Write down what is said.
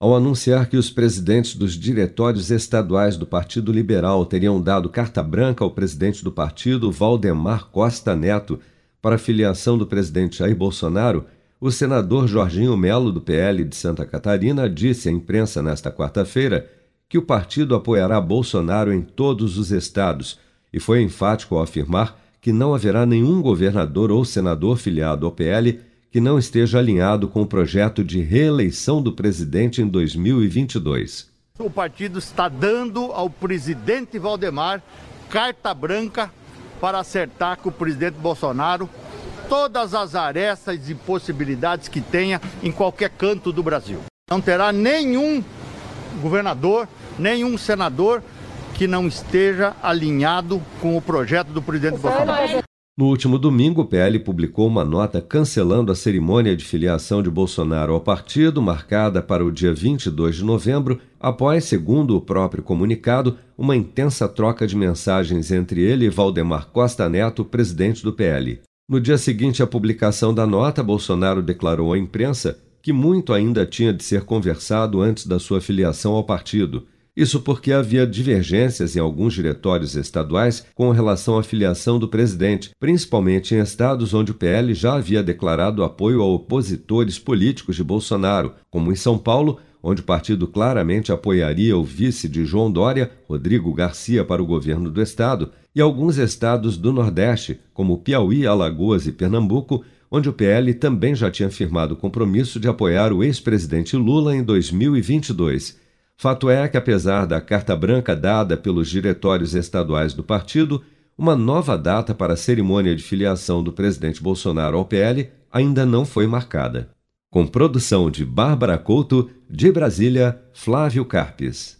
ao anunciar que os presidentes dos diretórios estaduais do Partido Liberal teriam dado carta branca ao presidente do partido, Valdemar Costa Neto, para a filiação do presidente Jair Bolsonaro, o senador Jorginho Melo, do PL de Santa Catarina, disse à imprensa nesta quarta-feira que o partido apoiará Bolsonaro em todos os estados e foi enfático ao afirmar que não haverá nenhum governador ou senador filiado ao PL que não esteja alinhado com o projeto de reeleição do presidente em 2022. O partido está dando ao presidente Valdemar carta branca para acertar com o presidente Bolsonaro todas as arestas e possibilidades que tenha em qualquer canto do Brasil. Não terá nenhum governador, nenhum senador que não esteja alinhado com o projeto do presidente Bolsonaro. No último domingo, o PL publicou uma nota cancelando a cerimônia de filiação de Bolsonaro ao partido, marcada para o dia 22 de novembro, após, segundo o próprio comunicado, uma intensa troca de mensagens entre ele e Valdemar Costa Neto, presidente do PL. No dia seguinte à publicação da nota, Bolsonaro declarou à imprensa que muito ainda tinha de ser conversado antes da sua filiação ao partido. Isso porque havia divergências em alguns diretórios estaduais com relação à filiação do presidente, principalmente em estados onde o PL já havia declarado apoio a opositores políticos de Bolsonaro, como em São Paulo, onde o partido claramente apoiaria o vice de João Dória, Rodrigo Garcia, para o governo do estado, e alguns estados do Nordeste, como Piauí, Alagoas e Pernambuco, onde o PL também já tinha firmado o compromisso de apoiar o ex-presidente Lula em 2022. Fato é que, apesar da carta branca dada pelos diretórios estaduais do partido, uma nova data para a cerimônia de filiação do presidente Bolsonaro ao PL ainda não foi marcada. Com produção de Bárbara Couto, de Brasília, Flávio Carpes.